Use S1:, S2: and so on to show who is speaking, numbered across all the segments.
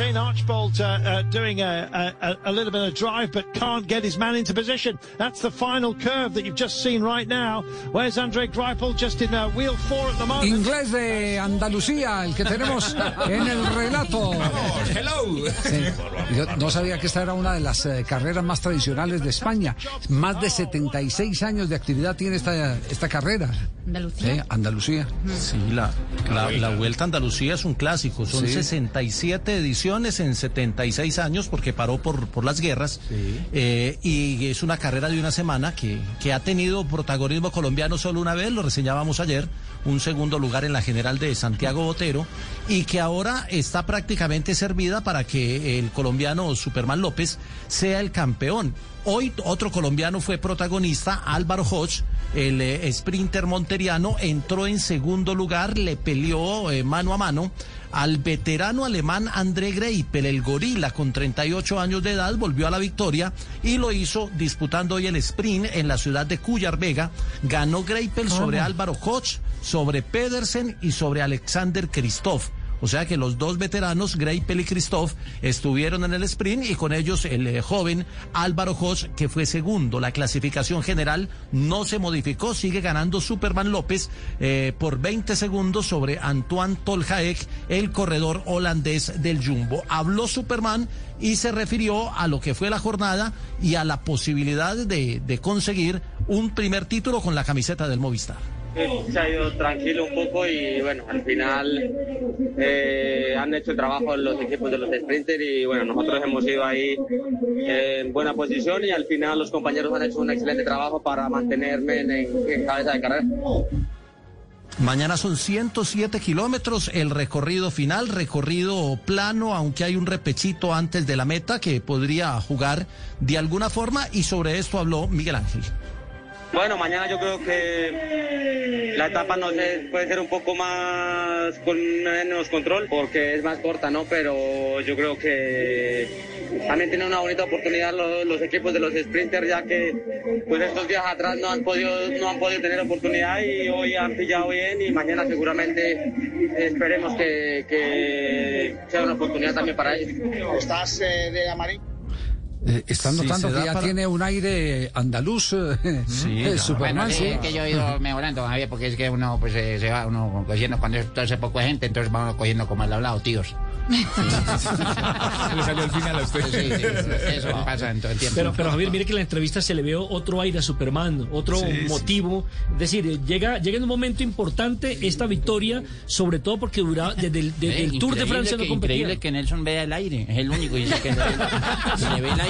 S1: Shane Archbold uh, uh, doing a, a, a little bit of drive, but can't get his man into position. That's the final curve that you've just seen right now. Where's Andre Greipel? Just in uh, wheel four at the moment.
S2: Inglés de Andalucía, el que tenemos en el relato.
S3: Hello.
S2: Sí. Yo no sabía que esta era una de las eh, carreras más tradicionales de España. Más de 76 años de actividad tiene esta, esta carrera.
S4: Andalucía.
S2: Sí, Andalucía.
S3: Sí, la, la, la Vuelta a Andalucía es un clásico. Son
S2: Sí.
S3: 67 ediciones en 76 años porque paró por, por las guerras. Eh, y es una carrera de una semana que, que ha tenido protagonismo colombiano solo una vez, lo reseñábamos ayer, un segundo lugar en la general de Santiago Botero, y que ahora está prácticamente servida para que el colombiano Superman López sea el campeón. Hoy otro colombiano fue protagonista, Álvaro Hodge, el eh, sprinter monteriano, entró en segundo lugar, le peleó eh, mano a mano al veterano alemán André Greipel, el gorila con 38 años de edad, volvió a la victoria y lo hizo disputando hoy el sprint en la ciudad de Cuyar Vega. Ganó Greipel sobre Álvaro Hodge, sobre Pedersen y sobre Alexander Kristoff. O sea que los dos veteranos, Greipel y Christoph, estuvieron en el sprint y con ellos el eh, joven Álvaro Hodge, que fue segundo. La clasificación general no se modificó, sigue ganando Superman López eh, por 20 segundos sobre Antoine Toljaek, el corredor holandés del Jumbo. Habló Superman y se refirió a lo que fue la jornada y a la posibilidad de conseguir un primer título con la camiseta del Movistar.
S5: Se ha ido tranquilo un poco y bueno, al final eh, han hecho el trabajo los equipos de los sprinters y bueno, nosotros hemos ido ahí en buena posición y al final los compañeros han hecho un excelente trabajo para mantenerme en, en cabeza de carrera.
S3: Mañana son 107 kilómetros el recorrido final, recorrido plano, aunque hay un repechito antes de la meta que podría jugar de alguna forma y sobre esto habló Miguel Ángel.
S5: Bueno, mañana yo creo que la etapa no sé, puede ser un poco más con menos control porque es más corta, ¿no? Pero yo creo que también tiene una bonita oportunidad los, equipos de los sprinters ya que pues estos días atrás no han podido no han podido tener oportunidad y hoy han pillado bien y mañana seguramente esperemos que, sea una oportunidad también para ellos.
S1: ¿Estás de amarillo?
S2: Eh, están
S3: Sí,
S2: notando
S3: se
S2: que ya
S3: para-
S2: tiene un aire andaluz. eh,
S3: Sí,
S2: eh. Superman,
S4: Bueno, sí,
S2: sí.
S4: es que yo he ido mejorando, Javier, porque es que uno pues eh, se va uno cogiendo cuando es todo ese poco de gente, entonces va uno cogiendo como al hablado, tíos.
S6: Le salió al final a usted.
S4: Sí, sí, eso pasa en todo el tiempo.
S7: Pero, pero Javier, mire que en la entrevista se le veo otro aire a Superman, otro
S6: Sí, sí.
S7: motivo. Es decir, llega, llega en un momento importante esta victoria, sobre todo porque duraba desde el, desde
S4: Eh,
S7: el Tour de Francia no
S4: que,
S7: competía.
S4: Increíble que Nelson vea el aire, es el único que dice que se le ve el aire.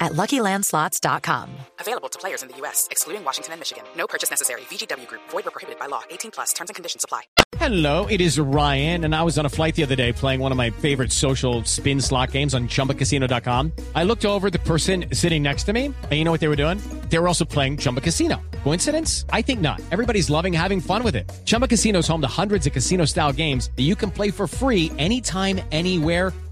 S8: at LuckyLandSlots.com.
S9: Available to players in the U.S., excluding Washington and Michigan. No purchase necessary. VGW Group, void were prohibited by law. 18 plus terms and conditions apply.
S10: Hello, it is Ryan, and I was on a flight the other day playing one of my favorite social spin slot games on chumbacasino.com. I looked over the person sitting next to me, and you know what they were doing? They were also playing Chumba Casino. Coincidence? I think not. Everybody's loving having fun with it. Chumba Casino is home to hundreds of casino style games that you can play for free anytime, anywhere